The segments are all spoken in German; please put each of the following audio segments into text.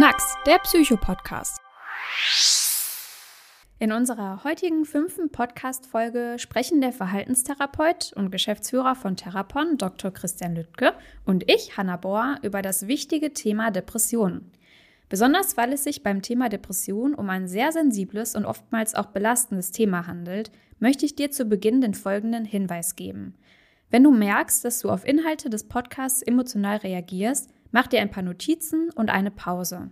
Knacks, der Psycho-Podcast. In unserer heutigen fünften Podcast-Folge sprechen der Verhaltenstherapeut und Geschäftsführer von Therapon, Dr. Christian Lüttke, und ich, Hanna Bohr, über das wichtige Thema Depressionen. Besonders weil es sich beim Thema Depression um ein sehr sensibles und oftmals auch belastendes Thema handelt, möchte ich dir zu Beginn den folgenden Hinweis geben. Wenn du merkst, dass du auf Inhalte des Podcasts emotional reagierst, mach dir ein paar Notizen und eine Pause.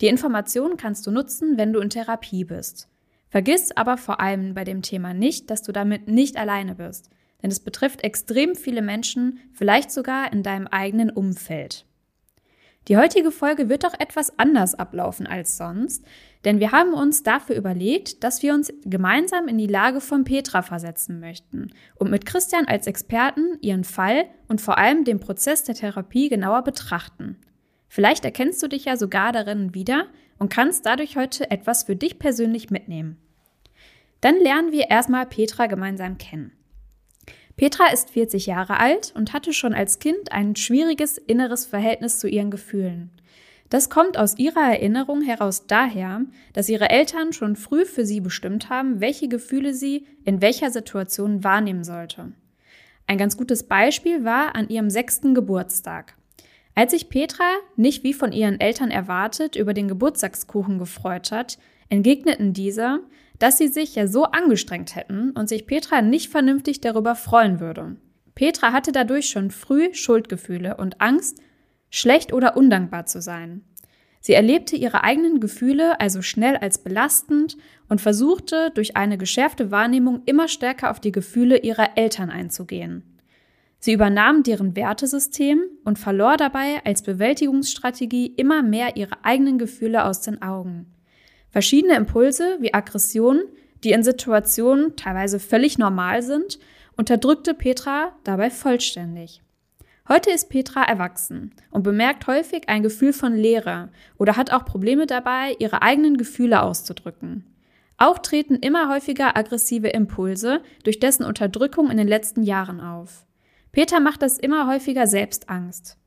Die Informationen kannst du nutzen, wenn du in Therapie bist. Vergiss aber vor allem bei dem Thema nicht, dass du damit nicht alleine bist, denn es betrifft extrem viele Menschen, vielleicht sogar in deinem eigenen Umfeld. Die heutige Folge wird doch etwas anders ablaufen als sonst, denn wir haben uns dafür überlegt, dass wir uns gemeinsam in die Lage von Petra versetzen möchten und mit Christian als Experten ihren Fall und vor allem den Prozess der Therapie genauer betrachten. Vielleicht erkennst du dich ja sogar darin wieder und kannst dadurch heute etwas für dich persönlich mitnehmen. Dann lernen wir erstmal Petra gemeinsam kennen. Petra ist 40 Jahre alt und hatte schon als Kind ein schwieriges inneres Verhältnis zu ihren Gefühlen. Das kommt aus ihrer Erinnerung heraus daher, dass ihre Eltern schon früh für sie bestimmt haben, welche Gefühle sie in welcher Situation wahrnehmen sollte. Ein ganz gutes Beispiel war an ihrem sechsten Geburtstag. Als sich Petra nicht wie von ihren Eltern erwartet über den Geburtstagskuchen gefreut hat, entgegneten diese, dass sie sich ja so angestrengt hätten und sich Petra nicht vernünftig darüber freuen würde. Petra hatte dadurch schon früh Schuldgefühle und Angst, schlecht oder undankbar zu sein. Sie erlebte ihre eigenen Gefühle also schnell als belastend und versuchte durch eine geschärfte Wahrnehmung immer stärker auf die Gefühle ihrer Eltern einzugehen. Sie übernahm deren Wertesystem und verlor dabei als Bewältigungsstrategie immer mehr ihre eigenen Gefühle aus den Augen. Verschiedene Impulse wie Aggression, die in Situationen teilweise völlig normal sind, unterdrückte Petra dabei vollständig. Heute ist Petra erwachsen und bemerkt häufig ein Gefühl von Leere oder hat auch Probleme dabei, ihre eigenen Gefühle auszudrücken. Auch treten immer häufiger aggressive Impulse durch dessen Unterdrückung in den letzten Jahren auf. Peter macht das immer häufiger selbst Angst.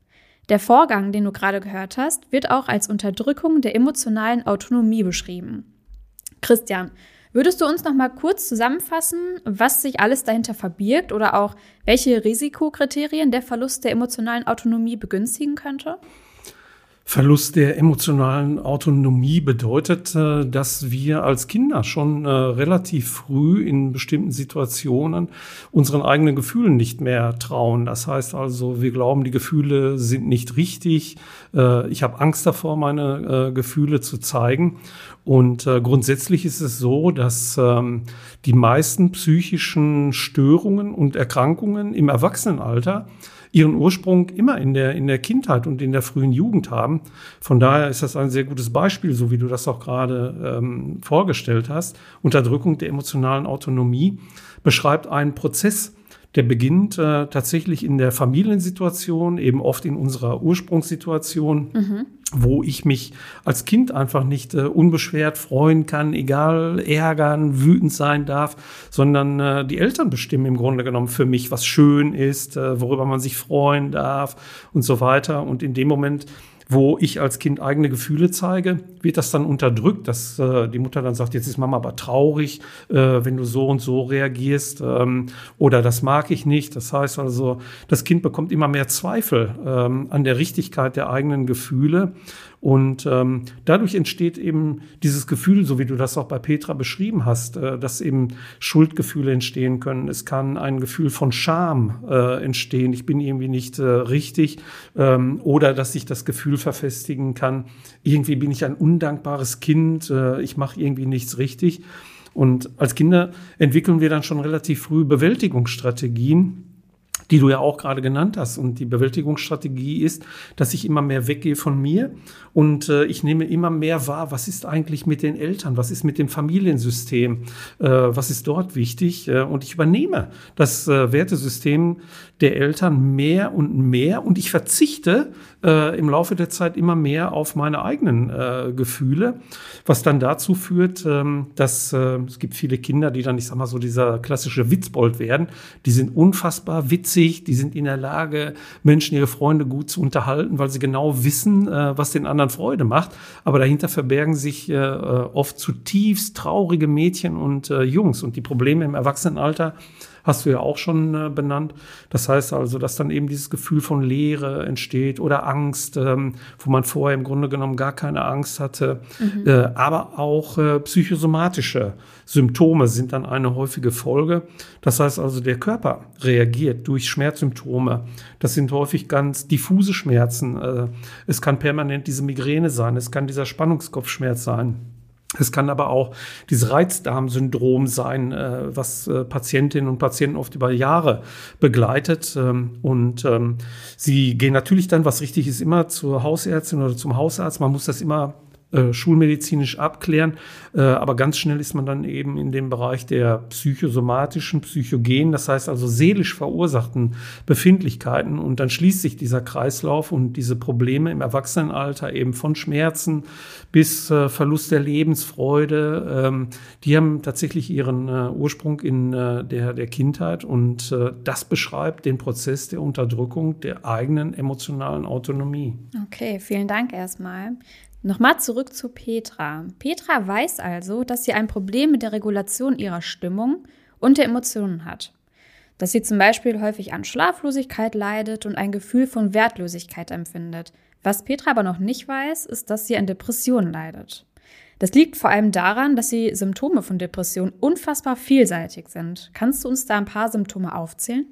Der Vorgang, den du gerade gehört hast, wird auch als Unterdrückung der emotionalen Autonomie beschrieben. Christian, würdest du uns noch mal kurz zusammenfassen, was sich alles dahinter verbirgt oder auch welche Risikokriterien der Verlust der emotionalen Autonomie begünstigen könnte? Verlust der emotionalen Autonomie bedeutet, äh, dass wir als Kinder schon äh, relativ früh in bestimmten Situationen unseren eigenen Gefühlen nicht mehr trauen. Das heißt also, wir glauben, die Gefühle sind nicht richtig. Äh, ich habe Angst davor, meine Gefühle zu zeigen. Und grundsätzlich ist es so, dass ähm, die meisten psychischen Störungen und Erkrankungen im Erwachsenenalter ihren Ursprung immer in der, in der Kindheit und in der frühen Jugend haben. Von daher ist das ein sehr gutes Beispiel, so wie du das auch gerade ähm, vorgestellt hast. Unterdrückung der emotionalen Autonomie beschreibt einen Prozess, der beginnt äh, tatsächlich in der Familiensituation, eben oft in unserer Ursprungssituation, mhm. wo ich mich als Kind einfach nicht äh, unbeschwert freuen kann, egal ärgern, wütend sein darf, sondern äh, die Eltern bestimmen im Grunde genommen für mich, was schön ist, äh, worüber man sich freuen darf und so weiter. Und in dem Moment wo ich als Kind eigene Gefühle zeige, wird das dann unterdrückt, dass äh, die Mutter dann sagt, jetzt ist Mama aber traurig, äh, wenn du so und so reagierst ähm, oder das mag ich nicht. Das heißt also, das Kind bekommt immer mehr Zweifel ähm, an der Richtigkeit der eigenen Gefühle und ähm, dadurch entsteht eben dieses Gefühl, so wie du das auch bei Petra beschrieben hast, äh, dass eben Schuldgefühle entstehen können. Es kann ein Gefühl von Scham äh, entstehen. Ich bin irgendwie nicht äh, richtig. Ähm, oder dass sich das Gefühl verfestigen kann. Irgendwie bin ich ein undankbares Kind. Äh, ich mache irgendwie nichts richtig. Und als Kinder entwickeln wir dann schon relativ früh Bewältigungsstrategien die du ja auch gerade genannt hast. Und die Bewältigungsstrategie ist, dass ich immer mehr weggehe von mir und äh, ich nehme immer mehr wahr, was ist eigentlich mit den Eltern, was ist mit dem Familiensystem, äh, was ist dort wichtig. Äh, und ich übernehme das äh, Wertesystem der Eltern mehr und mehr und ich verzichte äh, im Laufe der Zeit immer mehr auf meine eigenen äh, Gefühle, was dann dazu führt, ähm, dass es gibt viele Kinder, die dann, ich sag mal so, dieser klassische Witzbold werden, die sind unfassbar witzig witzig, die sind in der Lage, Menschen, ihre Freunde gut zu unterhalten, weil sie genau wissen, äh, was den anderen Freude macht. Aber dahinter verbergen sich äh, oft zutiefst traurige Mädchen und äh, Jungs. Und die Probleme im Erwachsenenalter hast du ja auch schon äh, benannt. Das heißt also, dass dann eben dieses Gefühl von Leere entsteht oder Angst, ähm, wo man vorher im Grunde genommen gar keine Angst hatte. Mhm. Äh, aber auch äh, psychosomatische Symptome sind dann eine häufige Folge. Das heißt also, der Körper reagiert durch Schmerzsymptome. Das sind häufig ganz diffuse Schmerzen. Äh, es kann permanent diese Migräne sein, es kann dieser Spannungskopfschmerz sein. Es kann aber auch dieses Reizdarmsyndrom sein, äh, was äh, Patientinnen und Patienten oft über Jahre begleitet. Ähm, und ähm, sie gehen natürlich dann, was richtig ist, immer zur Hausärztin oder zum Hausarzt. Man muss das immer äh, schulmedizinisch abklären. Äh, aber ganz schnell ist man dann eben in dem Bereich der psychosomatischen, psychogenen, das heißt also seelisch verursachten Befindlichkeiten. Und dann schließt sich dieser Kreislauf und diese Probleme im Erwachsenenalter eben von Schmerzen bis äh, Verlust der Lebensfreude, ähm, die haben tatsächlich ihren Ursprung in der, der Kindheit. Und das beschreibt den Prozess der Unterdrückung der eigenen emotionalen Autonomie. Okay, vielen Dank erstmal. Nochmal zurück zu Petra. Petra weiß also, dass sie ein Problem mit der Regulation ihrer Stimmung und der Emotionen hat. Dass sie zum Beispiel häufig an Schlaflosigkeit leidet und ein Gefühl von Wertlosigkeit empfindet. Was Petra aber noch nicht weiß, ist, dass sie an Depressionen leidet. Das liegt vor allem daran, dass die Symptome von Depressionen unfassbar vielseitig sind. Kannst du uns da ein paar Symptome aufzählen?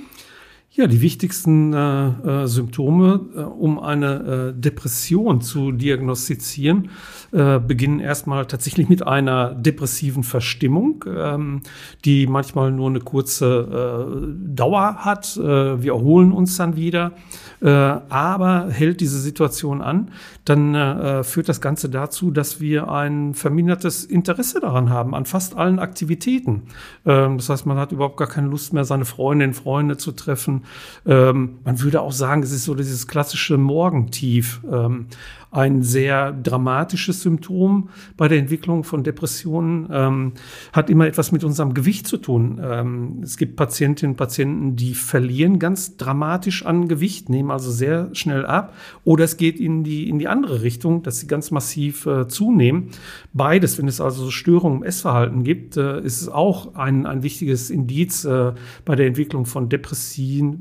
Ja, die wichtigsten äh, äh, Symptome, äh, um eine äh, Depression zu diagnostizieren, äh, beginnen erstmal tatsächlich mit einer depressiven Verstimmung, ähm, die manchmal nur eine kurze äh, Dauer hat. wir erholen uns dann wieder, aber hält diese Situation an, dann führt das Ganze dazu, dass wir ein vermindertes Interesse daran haben, an fast allen Aktivitäten. Ähm, das heißt, man hat überhaupt gar keine Lust mehr, seine Freundinnen, Freunde zu treffen ähm, man würde auch sagen, es ist so dieses klassische Morgentief. Ähm, ein sehr dramatisches Symptom bei der Entwicklung von Depressionen, ähm, hat immer etwas mit unserem Gewicht zu tun. Ähm, es gibt Patientinnen und Patienten, die verlieren ganz dramatisch an Gewicht, nehmen also sehr schnell ab, oder es geht in die, in die andere Richtung, dass sie ganz massiv äh, zunehmen. Beides, wenn es also Störungen im Essverhalten gibt, äh, ist es auch ein, ein wichtiges Indiz äh, bei der Entwicklung von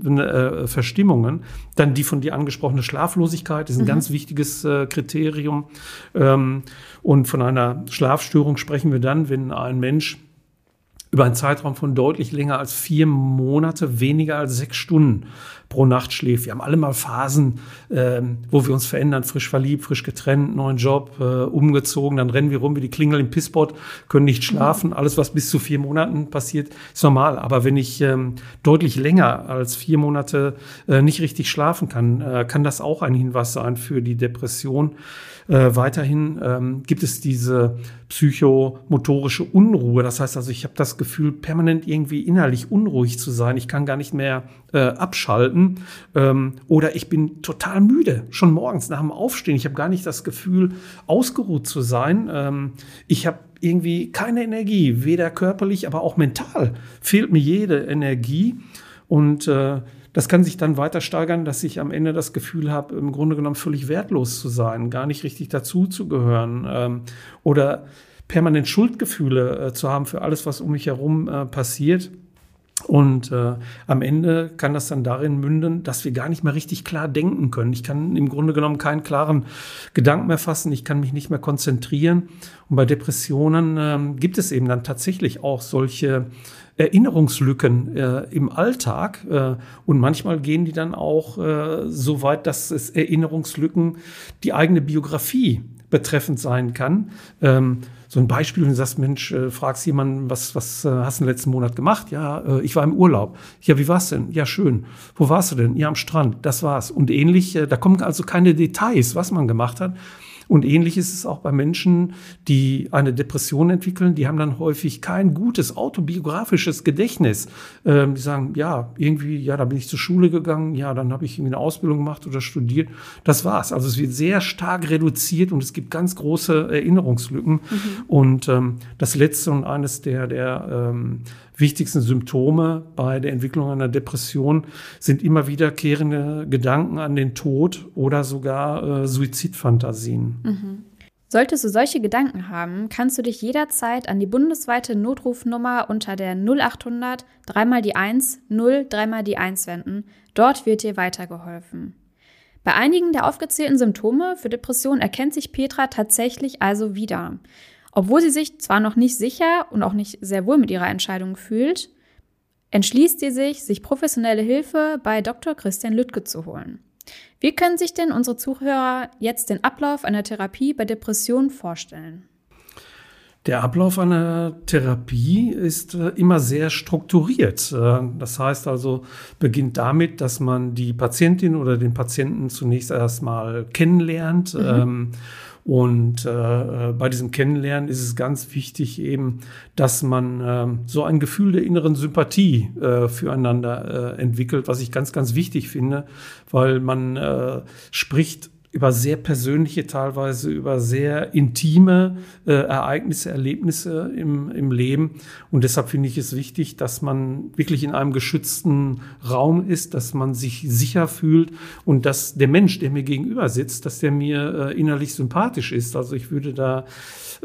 äh, Verstimmungen. Dann die von dir angesprochene Schlaflosigkeit ist ein mhm. ganz wichtiges äh, Kriterium. Ähm, und von einer Schlafstörung sprechen wir dann, wenn ein Mensch über einen Zeitraum von deutlich länger als vier Monate weniger als sechs Stunden pro Nacht schläft. Wir haben alle mal Phasen, ähm, wo wir uns verändern, frisch verliebt, frisch getrennt, neuen Job, äh, umgezogen, dann rennen wir rum wie die Klingel im Pisspot, können nicht schlafen. Alles, was bis zu vier Monaten passiert, ist normal. Aber wenn ich ähm, deutlich länger als vier Monate äh, nicht richtig schlafen kann, äh, kann das auch ein Hinweis sein für die Depression. Äh, weiterhin ähm, gibt es diese psychomotorische Unruhe. Das heißt also, ich habe das Gefühl, permanent irgendwie innerlich unruhig zu sein. Ich kann gar nicht mehr äh, abschalten. Ähm, oder ich bin total müde, schon morgens nach dem Aufstehen. Ich habe gar nicht das Gefühl, ausgeruht zu sein. Ähm, ich habe irgendwie keine Energie, weder körperlich, aber auch mental fehlt mir jede Energie. Und äh, das kann sich dann weiter steigern, dass ich am Ende das Gefühl habe, im Grunde genommen völlig wertlos zu sein, gar nicht richtig dazuzugehören ähm, oder permanent Schuldgefühle äh, zu haben für alles, was um mich herum äh, passiert. Und äh, am Ende kann das dann darin münden, dass wir gar nicht mehr richtig klar denken können. Ich kann im Grunde genommen keinen klaren Gedanken mehr fassen. Ich kann mich nicht mehr konzentrieren. Und bei Depressionen äh, gibt es eben dann tatsächlich auch solche Erinnerungslücken äh, im Alltag. Äh, und manchmal gehen die dann auch äh, so weit, dass es Erinnerungslücken die eigene Biografie betreffend sein kann. Ähm, so ein Beispiel, wenn du sagst, Mensch, äh, fragst jemanden, was, was äh, hast du den letzten Monat gemacht? Ja, äh, ich war im Urlaub. Ja, wie war's denn? Ja, schön. Wo warst du denn? Ja, am Strand. Das war's. Und ähnlich, äh, da kommen also keine Details, was man gemacht hat, und ähnlich ist es auch bei Menschen, die eine Depression entwickeln. Die haben dann häufig kein gutes autobiografisches Gedächtnis. Ähm, die sagen, ja, irgendwie, ja, da bin ich zur Schule gegangen, ja, dann habe ich irgendwie eine Ausbildung gemacht oder studiert. Das war's. Also es wird sehr stark reduziert und es gibt ganz große Erinnerungslücken. Mhm. Und ähm, das letzte und eines der, der ähm, wichtigsten Symptome bei der Entwicklung einer Depression sind immer wiederkehrende Gedanken an den Tod oder sogar äh, Suizidfantasien. Mhm. Solltest du solche Gedanken haben, kannst du dich jederzeit an die bundesweite Notrufnummer unter der 0800 dreimal die 1 0 dreimal die 1 wenden. Dort wird dir weitergeholfen. Bei einigen der aufgezählten Symptome für Depression erkennt sich Petra tatsächlich also wieder. Obwohl sie sich zwar noch nicht sicher und auch nicht sehr wohl mit ihrer Entscheidung fühlt, entschließt sie sich, sich professionelle Hilfe bei Dr. Christian Lüttke zu holen. Wie können sich denn unsere Zuhörer jetzt den Ablauf einer Therapie bei Depressionen vorstellen? Der Ablauf einer Therapie ist äh, immer sehr strukturiert. Äh, das heißt also, beginnt damit, dass man die Patientin oder den Patienten zunächst erstmal kennenlernt. Mhm. Ähm, und äh, bei diesem Kennenlernen ist es ganz wichtig eben, dass man äh, so ein Gefühl der inneren Sympathie äh, füreinander äh, entwickelt, was ich ganz, ganz wichtig finde, weil man äh, spricht über sehr persönliche, teilweise über sehr intime äh, Ereignisse, Erlebnisse im, im Leben. Und deshalb finde ich es wichtig, dass man wirklich in einem geschützten Raum ist, dass man sich sicher fühlt und dass der Mensch, der mir gegenüber sitzt, dass der mir äh, innerlich sympathisch ist. Also ich würde da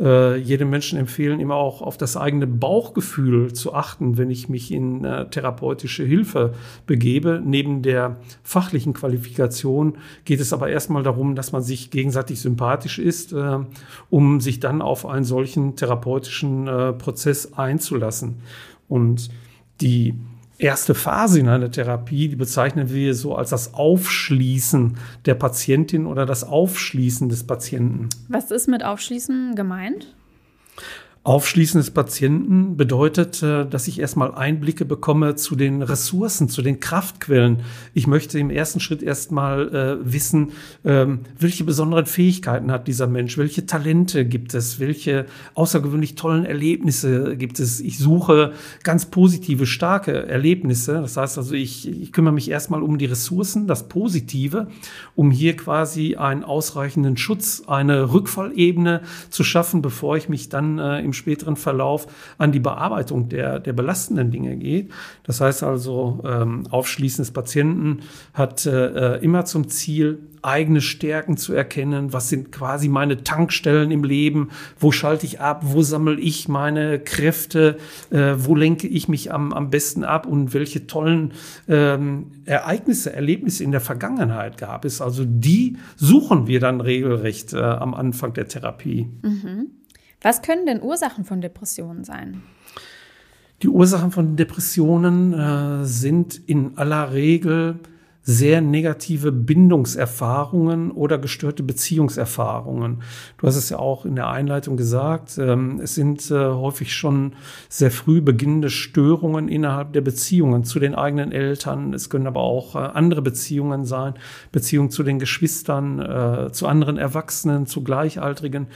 äh, jedem Menschen empfehlen, immer auch auf das eigene Bauchgefühl zu achten, wenn ich mich in äh, therapeutische Hilfe begebe. Neben der fachlichen Qualifikation geht es aber erstmal darum, dass man sich gegenseitig sympathisch ist, äh, um sich dann auf einen solchen therapeutischen äh, Prozess einzulassen. Und die erste Phase in einer Therapie, die bezeichnen wir so als das Aufschließen der Patientin oder das Aufschließen des Patienten. Was ist mit Aufschließen gemeint? Aufschließen des Patienten bedeutet, äh, dass ich erstmal Einblicke bekomme zu den Ressourcen, zu den Kraftquellen. Ich möchte im ersten Schritt erstmal äh, wissen, ähm, welche besonderen Fähigkeiten hat dieser Mensch, welche Talente gibt es, welche außergewöhnlich tollen Erlebnisse gibt es. Ich suche ganz positive, starke Erlebnisse. Das heißt also, ich, ich kümmere mich erstmal um die Ressourcen, das Positive, um hier quasi einen ausreichenden Schutz, eine Rückfallebene zu schaffen, bevor ich mich dann äh, im späteren Verlauf an die Bearbeitung der, der belastenden Dinge geht. Das heißt also, ähm, Aufschließen des Patienten hat äh, äh, immer zum Ziel, eigene Stärken zu erkennen. Was sind quasi meine Tankstellen im Leben? Wo schalte ich ab? Wo sammle ich meine Kräfte? Äh, wo lenke ich mich am, am besten ab? Und welche tollen ähm, Ereignisse, Erlebnisse in der Vergangenheit gab es? Also die suchen wir dann regelrecht äh, am Anfang der Therapie. Mhm. Was können denn Ursachen von Depressionen sein? Die Ursachen von Depressionen äh, sind in aller Regel sehr negative Bindungserfahrungen oder gestörte Beziehungserfahrungen. Du hast es ja auch in der Einleitung gesagt, ähm, es sind äh, häufig schon sehr früh beginnende Störungen innerhalb der Beziehungen zu den eigenen Eltern. Es können aber auch äh, andere Beziehungen sein, Beziehungen zu den Geschwistern, äh, zu anderen Erwachsenen, zu Gleichaltrigen.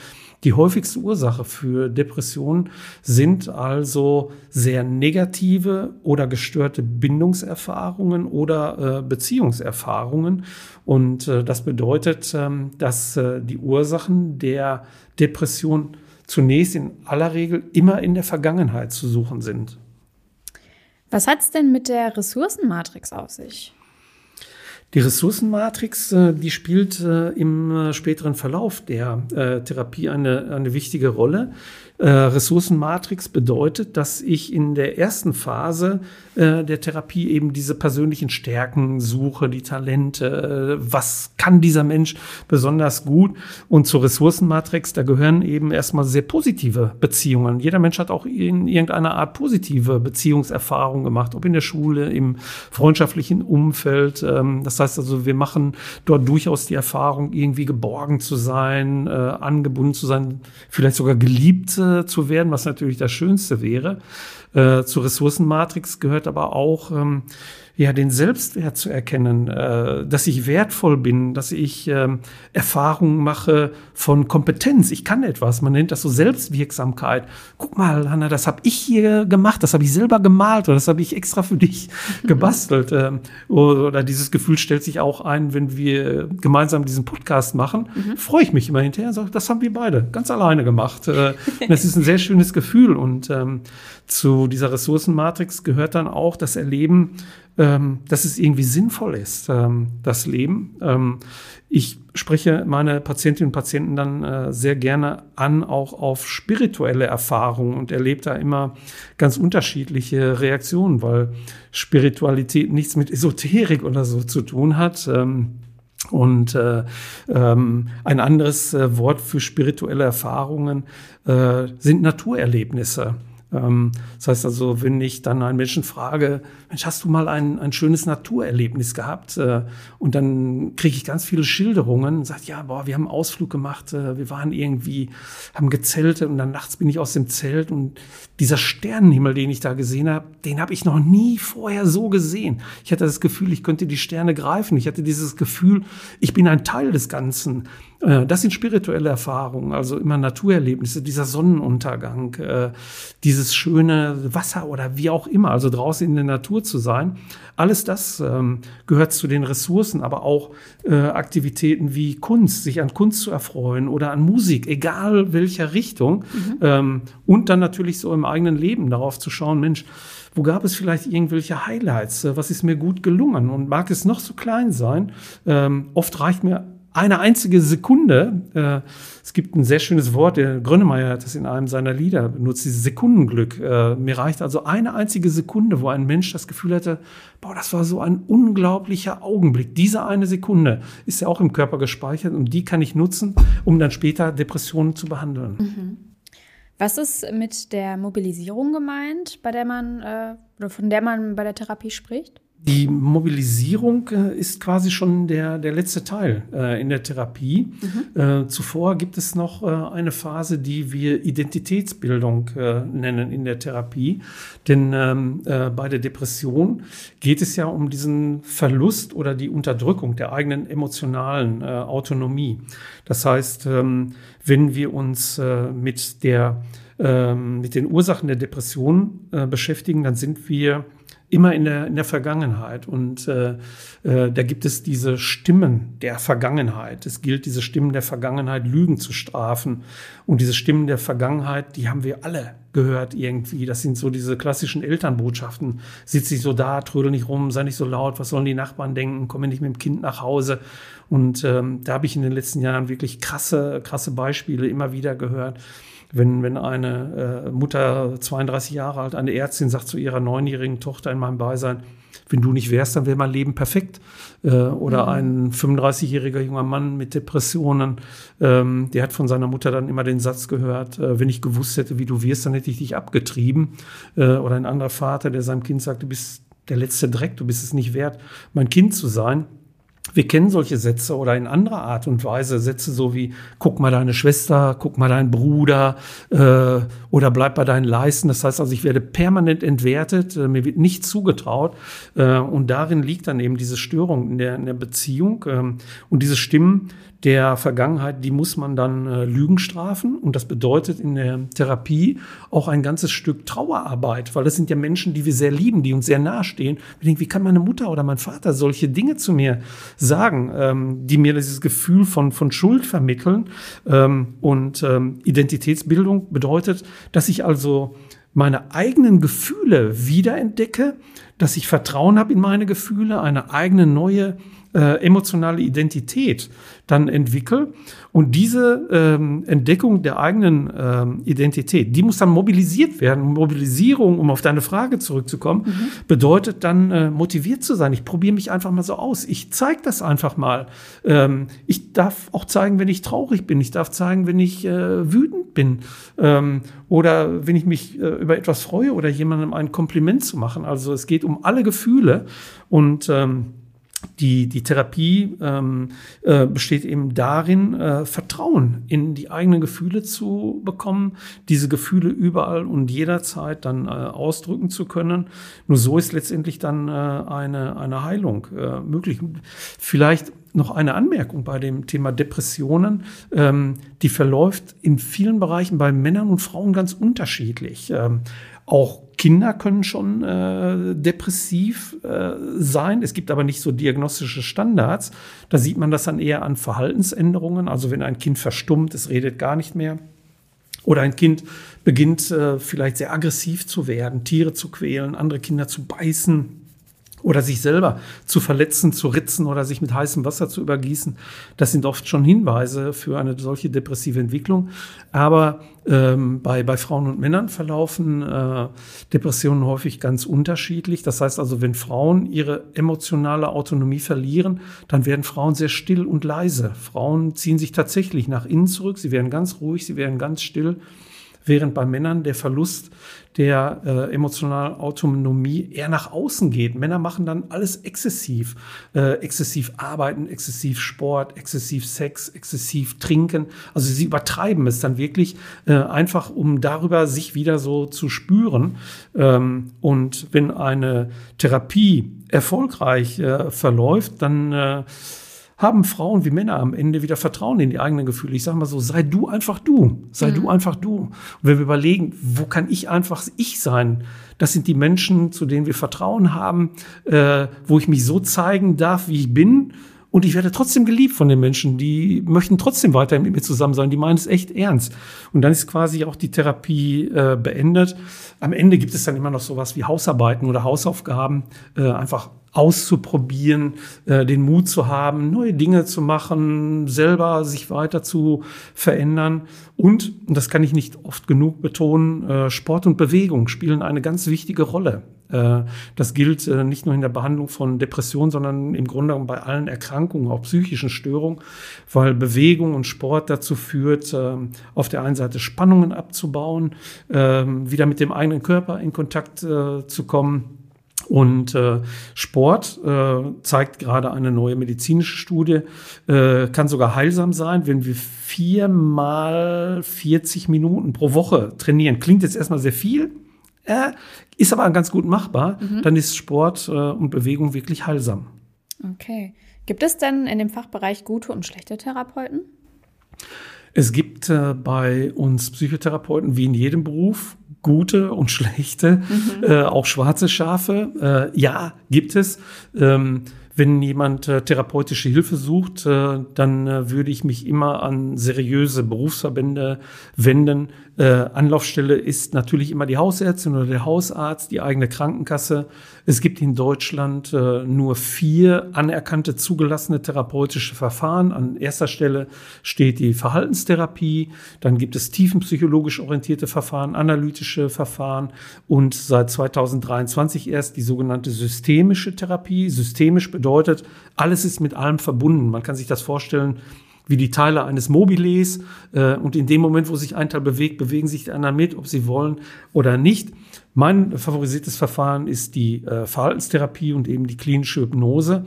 Die häufigste Ursache für Depressionen sind also sehr negative oder gestörte Bindungserfahrungen oder äh, Beziehungserfahrungen. Und äh, das bedeutet, ähm, dass äh, die Ursachen der Depression zunächst in aller Regel immer in der Vergangenheit zu suchen sind. Was hat es denn mit der Ressourcenmatrix auf sich? Die Ressourcenmatrix, äh, die spielt äh, im äh, späteren Verlauf der Therapie eine, eine wichtige Rolle. Ressourcenmatrix bedeutet, dass ich in der ersten Phase der Therapie eben diese persönlichen Stärken suche, die Talente, was kann dieser Mensch besonders gut. Und zur Ressourcenmatrix, da gehören eben erstmal sehr positive Beziehungen. Jeder Mensch hat auch in irgendeiner Art positive Beziehungserfahrung gemacht, ob in der Schule, im freundschaftlichen Umfeld. Ähm, das heißt also, wir machen dort durchaus die Erfahrung, irgendwie geborgen zu sein, äh, angebunden zu sein, vielleicht sogar geliebt äh, zu werden, was natürlich das Schönste wäre. Äh, zur Ressourcenmatrix gehört aber auch, ähm, ja, den Selbstwert zu erkennen, äh, dass ich wertvoll bin, dass ich ähm, Erfahrungen mache von Kompetenz. Ich kann etwas. Man nennt das so Selbstwirksamkeit. Guck mal, Hanna, das habe ich hier gemacht, das habe ich selber gemalt oder das habe ich extra für dich gebastelt. Ähm, oder dieses Gefühl stellt sich auch ein, wenn wir gemeinsam diesen Podcast machen. Mhm. Freue ich mich immer hinterher und sage, das haben wir beide ganz alleine gemacht. Äh, das ist ein sehr schönes Gefühl und ähm, zu dieser Ressourcenmatrix gehört dann auch das Erleben, ähm, dass es irgendwie sinnvoll ist, ähm, das Leben. Ähm, ich spreche meine Patientinnen und Patienten dann äh, sehr gerne an, auch auf spirituelle Erfahrungen und erlebe da immer ganz unterschiedliche Reaktionen, weil Spiritualität nichts mit Esoterik oder so zu tun hat. Ähm, und äh, ähm, ein anderes äh, Wort für spirituelle Erfahrungen äh, sind Naturerlebnisse. Ähm, das heißt also, wenn ich dann einen Menschen frage, Mensch, hast du mal ein, ein schönes Naturerlebnis gehabt? Äh, und dann kriege ich ganz viele Schilderungen und sage, ja, boah, wir haben einen Ausflug gemacht, äh, wir waren irgendwie, haben gezeltet und dann nachts bin ich aus dem Zelt und dieser Sternenhimmel, den ich da gesehen habe, den habe ich noch nie vorher so gesehen. Ich hatte das Gefühl, ich könnte die Sterne greifen. Ich hatte dieses Gefühl, ich bin ein Teil des Ganzen. Äh, das sind spirituelle Erfahrungen, also immer Naturerlebnisse, dieser Sonnenuntergang, äh, dieses schöne Wasser oder wie auch immer, also draußen in der Natur zu sein. Alles das ähm, gehört zu den Ressourcen, aber auch äh, Aktivitäten wie Kunst, sich an Kunst zu erfreuen oder an Musik, egal welcher Richtung. Mhm. Ähm, und dann natürlich so im eigenen Leben darauf zu schauen, Mensch, wo gab es vielleicht irgendwelche Highlights? Was ist mir gut gelungen? Und mag es noch so klein sein? Ähm, oft reicht mir eine einzige Sekunde, äh, es gibt ein sehr schönes Wort, der Grönemeyer hat das in einem seiner Lieder benutzt, dieses Sekundenglück. Äh, mir reicht also eine einzige Sekunde, wo ein Mensch das Gefühl hatte, boah, das war so ein unglaublicher Augenblick. Diese eine Sekunde ist ja auch im Körper gespeichert und die kann ich nutzen, um dann später Depressionen zu behandeln. Mhm. Was ist mit der Mobilisierung gemeint, bei der man äh, oder von der man bei der Therapie spricht? Die Mobilisierung äh, ist quasi schon der, der letzte Teil äh, in der Therapie. Mhm. Äh, zuvor gibt es noch eine Phase, die wir Identitätsbildung nennen in der Therapie. Denn ähm, äh, bei der Depression geht es ja um diesen Verlust oder die Unterdrückung der eigenen emotionalen Autonomie. Das heißt, ähm, wenn wir uns mit, der, ähm, mit den Ursachen der Depression beschäftigen, dann sind wir immer in der, in der Vergangenheit. Und äh, äh, da gibt es diese Stimmen der Vergangenheit. Es gilt, diese Stimmen der Vergangenheit Lügen zu strafen. Und diese Stimmen der Vergangenheit, die haben wir alle gehört irgendwie. Das sind so diese klassischen Elternbotschaften. Sitz dich so da, trödel nicht rum, sei nicht so laut, was sollen die Nachbarn denken, komme nicht mit dem Kind nach Hause. Und ähm, da habe ich in den letzten Jahren wirklich krasse, krasse Beispiele immer wieder gehört wenn, wenn eine äh, Mutter 32 Jahre alt, eine Ärztin sagt zu ihrer neunjährigen Tochter in meinem Beisein, wenn du nicht wärst, dann wäre mein Leben perfekt. Äh, oder mhm. ein 35-jähriger junger Mann mit Depressionen, ähm, der hat von seiner Mutter dann immer den Satz gehört, äh, wenn ich gewusst hätte, wie du wirst, dann hätte ich dich abgetrieben. Äh, oder ein anderer Vater, der seinem Kind sagt, du bist der letzte Dreck, du bist es nicht wert, mein Kind zu sein. Wir kennen solche Sätze oder in anderer Art und Weise Sätze so wie guck mal deine Schwester, guck mal deinen Bruder äh, oder bleib bei deinen Leisten. Das heißt also, ich werde permanent entwertet, äh, mir wird nicht zugetraut äh, und darin liegt dann eben diese Störung in der, in der Beziehung ähm, und diese Stimmen, der Vergangenheit, die muss man dann äh, Lügen strafen. Und das bedeutet in der Therapie auch ein ganzes Stück Trauerarbeit, weil das sind ja Menschen, die wir sehr lieben, die uns sehr nahestehen. Wir denken, wie kann meine Mutter oder mein Vater solche Dinge zu mir sagen, ähm, die mir dieses Gefühl von, von Schuld vermitteln. Ähm, und ähm, Identitätsbildung bedeutet, dass ich also meine eigenen Gefühle wiederentdecke, dass ich Vertrauen habe in meine Gefühle, eine eigene neue äh, emotionale Identität dann entwickle. Und diese ähm, Entdeckung der eigenen ähm, Identität, die muss dann mobilisiert werden. Mobilisierung, um auf deine Frage zurückzukommen, mhm. bedeutet dann äh, motiviert zu sein. Ich probiere mich einfach mal so aus. Ich zeige das einfach mal. Ähm, ich darf auch zeigen, wenn ich traurig bin. Ich darf zeigen, wenn ich äh, wütend bin. Ähm, oder wenn ich mich äh, über etwas freue oder jemandem ein Kompliment zu machen. Also es geht um alle Gefühle und ähm, die, die Therapie ähm, äh, besteht eben darin, äh, Vertrauen in die eigenen Gefühle zu bekommen, diese Gefühle überall und jederzeit dann äh, ausdrücken zu können. Nur so ist letztendlich dann äh, eine, eine Heilung äh, möglich. Vielleicht noch eine Anmerkung bei dem Thema Depressionen. Ähm, die verläuft in vielen Bereichen bei Männern und Frauen ganz unterschiedlich. Ähm, auch Kinder können schon äh, depressiv äh, sein. Es gibt aber nicht so diagnostische Standards. Da sieht man das dann eher an Verhaltensänderungen. Also wenn ein Kind verstummt, es redet gar nicht mehr. Oder ein Kind beginnt äh, vielleicht sehr aggressiv zu werden, Tiere zu quälen, andere Kinder zu beißen oder sich selber zu verletzen, zu ritzen oder sich mit heißem Wasser zu übergießen. Das sind oft schon Hinweise für eine solche depressive Entwicklung. Aber ähm, bei, bei Frauen und Männern verlaufen äh, Depressionen häufig ganz unterschiedlich. Das heißt also, wenn Frauen ihre emotionale Autonomie verlieren, dann werden Frauen sehr still und leise. Frauen ziehen sich tatsächlich nach innen zurück, sie werden ganz ruhig, sie werden ganz still während bei Männern der Verlust der äh, emotionalen Autonomie eher nach außen geht. Männer machen dann alles exzessiv. Äh, exzessiv arbeiten, exzessiv Sport, exzessiv Sex, exzessiv trinken. Also sie übertreiben es dann wirklich äh, einfach, um darüber sich wieder so zu spüren. Ähm, und wenn eine Therapie erfolgreich äh, verläuft, dann äh, haben Frauen wie Männer am Ende wieder Vertrauen in die eigenen Gefühle. Ich sage mal so, sei du einfach du, sei mhm. du einfach du. Und wenn wir überlegen, wo kann ich einfach ich sein? Das sind die Menschen, zu denen wir Vertrauen haben, äh, wo ich mich so zeigen darf, wie ich bin. Und ich werde trotzdem geliebt von den Menschen. Die möchten trotzdem weiterhin mit mir zusammen sein. Die meinen es echt ernst. Und dann ist quasi auch die Therapie äh, beendet. Am Ende gibt es dann immer noch sowas wie Hausarbeiten oder Hausaufgaben. Äh, einfach auszuprobieren, äh, den Mut zu haben, neue Dinge zu machen, selber sich weiter zu verändern. Und, und das kann ich nicht oft genug betonen, äh, Sport und Bewegung spielen eine ganz wichtige Rolle. Äh, das gilt äh, nicht nur in der Behandlung von Depressionen, sondern im Grunde bei allen Erkrankungen, auch psychischen Störungen, weil Bewegung und Sport dazu führt, äh, auf der einen Seite Spannungen abzubauen, wieder mit dem eigenen Körper in Kontakt zu kommen und äh, Sport äh, zeigt gerade eine neue medizinische Studie, äh, kann sogar heilsam sein, wenn wir viermal 40 Minuten pro Woche trainieren. Klingt jetzt erstmal sehr viel, äh, ist aber ganz gut machbar. Mhm. Dann ist Sport äh, und Bewegung wirklich heilsam. Okay. Gibt es denn in dem Fachbereich gute und schlechte Therapeuten? Es gibt äh, bei uns Psychotherapeuten wie in jedem Beruf gute und schlechte, mhm. äh, auch schwarze Schafe. Äh, ja, gibt es. Ähm, wenn jemand äh, therapeutische Hilfe sucht, äh, dann äh, würde ich mich immer an seriöse Berufsverbände wenden. Äh, Anlaufstelle ist natürlich immer die Hausärztin oder der Hausarzt, die eigene Krankenkasse. Es gibt in Deutschland äh, nur vier anerkannte zugelassene therapeutische Verfahren. An erster Stelle steht die Verhaltenstherapie, dann gibt es tiefenpsychologisch orientierte Verfahren, analytische Verfahren und seit 2023 erst die sogenannte systemische Therapie. Systemisch bedeutet, alles ist mit allem verbunden. Man kann sich das vorstellen wie die Teile eines Mobiles. Äh, und in dem Moment, wo sich ein Teil bewegt, bewegen sich die anderen mit, ob sie wollen oder nicht. Mein favorisiertes Verfahren ist die äh, Verhaltenstherapie und eben die klinische Hypnose.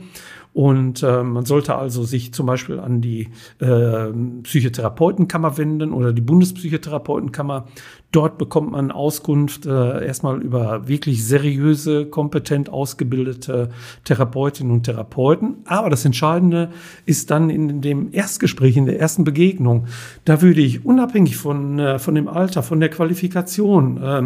Und äh, man sollte also sich zum Beispiel an die äh, Psychotherapeutenkammer wenden oder die Bundespsychotherapeutenkammer. Dort bekommt man Auskunft äh, erstmal über wirklich seriöse, kompetent ausgebildete Therapeutinnen und Therapeuten. Aber das Entscheidende ist dann in dem Erstgespräch, in der ersten Begegnung. Da würde ich unabhängig von, äh, von dem Alter, von der Qualifikation, äh,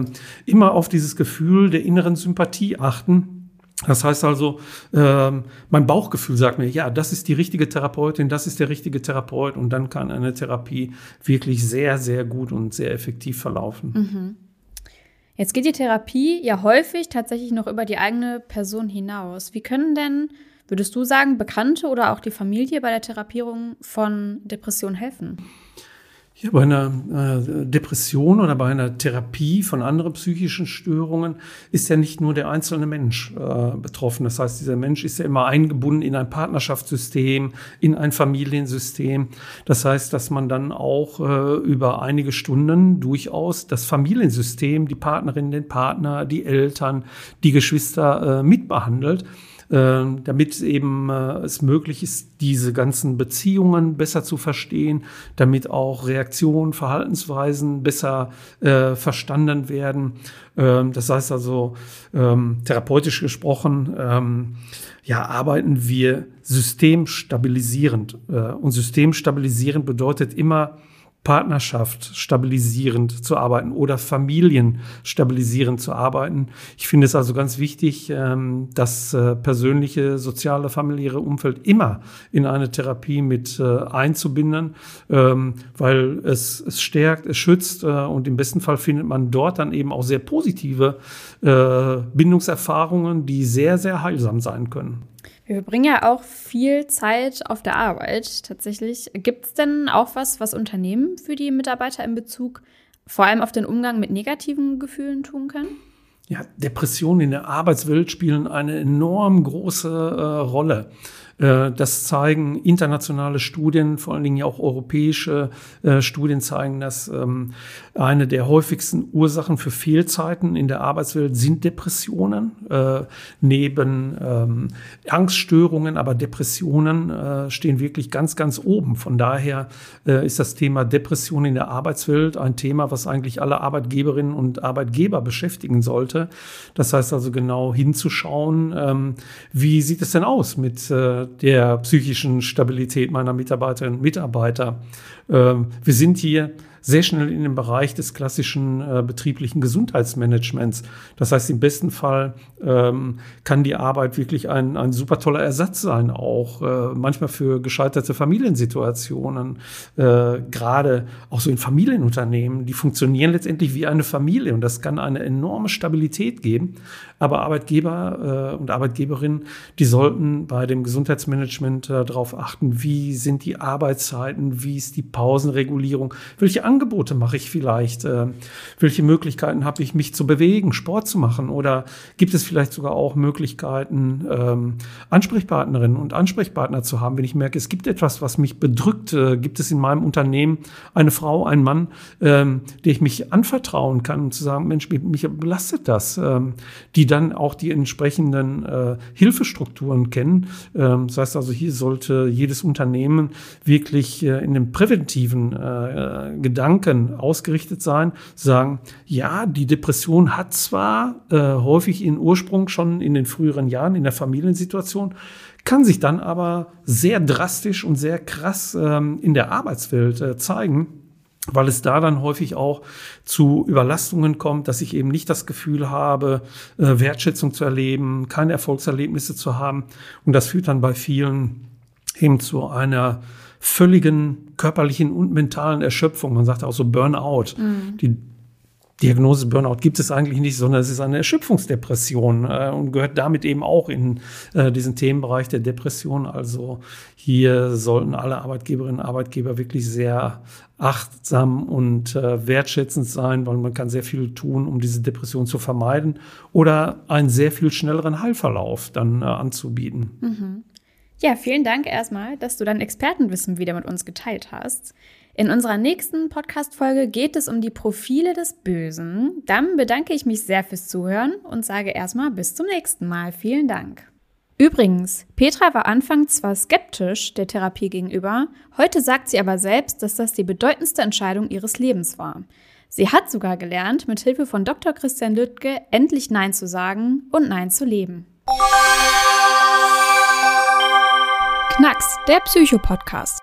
immer auf dieses Gefühl der inneren Sympathie achten das heißt also, ähm, mein Bauchgefühl sagt mir, ja, das ist die richtige Therapeutin, das ist der richtige Therapeut und dann kann eine Therapie wirklich sehr, sehr gut und sehr effektiv verlaufen. Mhm. Jetzt geht die Therapie ja häufig tatsächlich noch über die eigene Person hinaus. Wie können denn, würdest du sagen, Bekannte oder auch die Familie bei der Therapierung von Depressionen helfen? Ja, bei einer äh, Depression oder bei einer Therapie von anderen psychischen Störungen ist ja nicht nur der einzelne Mensch äh, betroffen. Das heißt, dieser Mensch ist ja immer eingebunden in ein Partnerschaftssystem, in ein Familiensystem. Das heißt, dass man dann auch äh, über einige Stunden durchaus das Familiensystem, die Partnerin, den Partner, die Eltern, die Geschwister äh, mitbehandelt damit eben äh, es möglich ist, diese ganzen Beziehungen besser zu verstehen, damit auch Reaktionen, Verhaltensweisen besser äh, verstanden werden. Ähm, das heißt also, ähm, therapeutisch gesprochen, ähm, ja, arbeiten wir systemstabilisierend. Äh, und systemstabilisierend bedeutet immer, Partnerschaft stabilisierend zu arbeiten oder Familien stabilisierend zu arbeiten. Ich finde es also ganz wichtig, ähm, das äh, persönliche, soziale, familiäre Umfeld immer in eine Therapie mit äh, einzubinden, ähm, weil es, es stärkt, es schützt äh, und im besten Fall findet man dort dann eben auch sehr positive Bindungserfahrungen, die sehr, sehr heilsam sein können. Wir verbringen ja auch viel Zeit auf der Arbeit tatsächlich. Gibt es denn auch was, was Unternehmen für die Mitarbeiter in Bezug vor allem auf den Umgang mit negativen Gefühlen tun können? Ja, Depressionen in der Arbeitswelt spielen eine enorm große äh, Rolle. Äh, das zeigen internationale Studien, vor allen Dingen ja auch europäische äh, Studien zeigen, dass ähm, eine der häufigsten Ursachen für Fehlzeiten in der Arbeitswelt sind Depressionen. Äh, neben ähm, Angststörungen, aber Depressionen stehen wirklich ganz, ganz oben. Von daher ist das Thema Depression in der Arbeitswelt ein Thema, was eigentlich alle Arbeitgeberinnen und Arbeitgeber beschäftigen sollte. Das heißt also genau hinzuschauen, ähm, wie sieht es denn aus mit der psychischen Stabilität meiner Mitarbeiterinnen und Mitarbeiter. Ähm, wir sind hier sehr schnell in den Bereich des klassischen äh, betrieblichen Gesundheitsmanagements. Das heißt, im besten Fall ähm, kann die Arbeit wirklich ein, ein super toller Ersatz sein, auch äh, manchmal für gescheiterte Familiensituationen, äh, gerade auch so in Familienunternehmen, die funktionieren letztendlich wie eine Familie und das kann eine enorme Stabilität geben. Aber Arbeitgeber äh, und Arbeitgeberinnen, die sollten bei dem Gesundheitsmanagement äh, darauf achten, wie sind die Arbeitszeiten, wie ist die Pausenregulierung, welche Angebote mache ich vielleicht? Äh, welche Möglichkeiten habe ich, mich zu bewegen, Sport zu machen? Oder gibt es vielleicht sogar auch Möglichkeiten, ähm, Ansprechpartnerinnen und Ansprechpartner zu haben, wenn ich merke, es gibt etwas, was mich bedrückt? Äh, gibt es in meinem Unternehmen eine Frau, einen Mann, ähm, der ich mich anvertrauen kann, um zu sagen, Mensch, mich belastet das, ähm, die dann auch die entsprechenden äh, Hilfestrukturen kennen. Ähm, das heißt also, hier sollte jedes Unternehmen wirklich äh, in dem präventiven äh, Gedanken Gedanken ausgerichtet sein, sagen, ja, die Depression hat zwar äh, häufig ihren Ursprung schon in den früheren Jahren in der Familiensituation, kann sich dann aber sehr drastisch und sehr krass ähm, in der Arbeitswelt äh, zeigen weil es da dann häufig auch zu Überlastungen kommt, dass ich eben nicht das Gefühl habe, äh, Wertschätzung zu erleben, keine Erfolgserlebnisse zu haben. Und das führt dann bei vielen eben zu einer völligen körperlichen und mentalen Erschöpfung. Man sagt auch so Burnout. Mhm. Die Diagnose Burnout gibt es eigentlich nicht, sondern es ist eine Erschöpfungsdepression äh, und gehört damit eben auch in äh, diesen Themenbereich der Depression. Also hier sollten alle Arbeitgeberinnen und Arbeitgeber wirklich sehr achtsam und äh, wertschätzend sein, weil man kann sehr viel tun, um diese Depression zu vermeiden oder einen sehr viel schnelleren Heilverlauf dann äh, anzubieten. Mhm. Ja, vielen Dank erstmal, dass du dein Expertenwissen wieder mit uns geteilt hast. In unserer nächsten Podcast-Folge geht es um die Profile des Bösen. Dann bedanke ich mich sehr fürs Zuhören und sage erstmal bis zum nächsten Mal. Vielen Dank. Übrigens, Petra war anfangs zwar skeptisch der Therapie gegenüber, heute sagt sie aber selbst, dass das die bedeutendste Entscheidung ihres Lebens war. Sie hat sogar gelernt, mit Hilfe von Dr. Christian Lüttke endlich Nein zu sagen und Nein zu leben. Knacks, der Psycho-Podcast.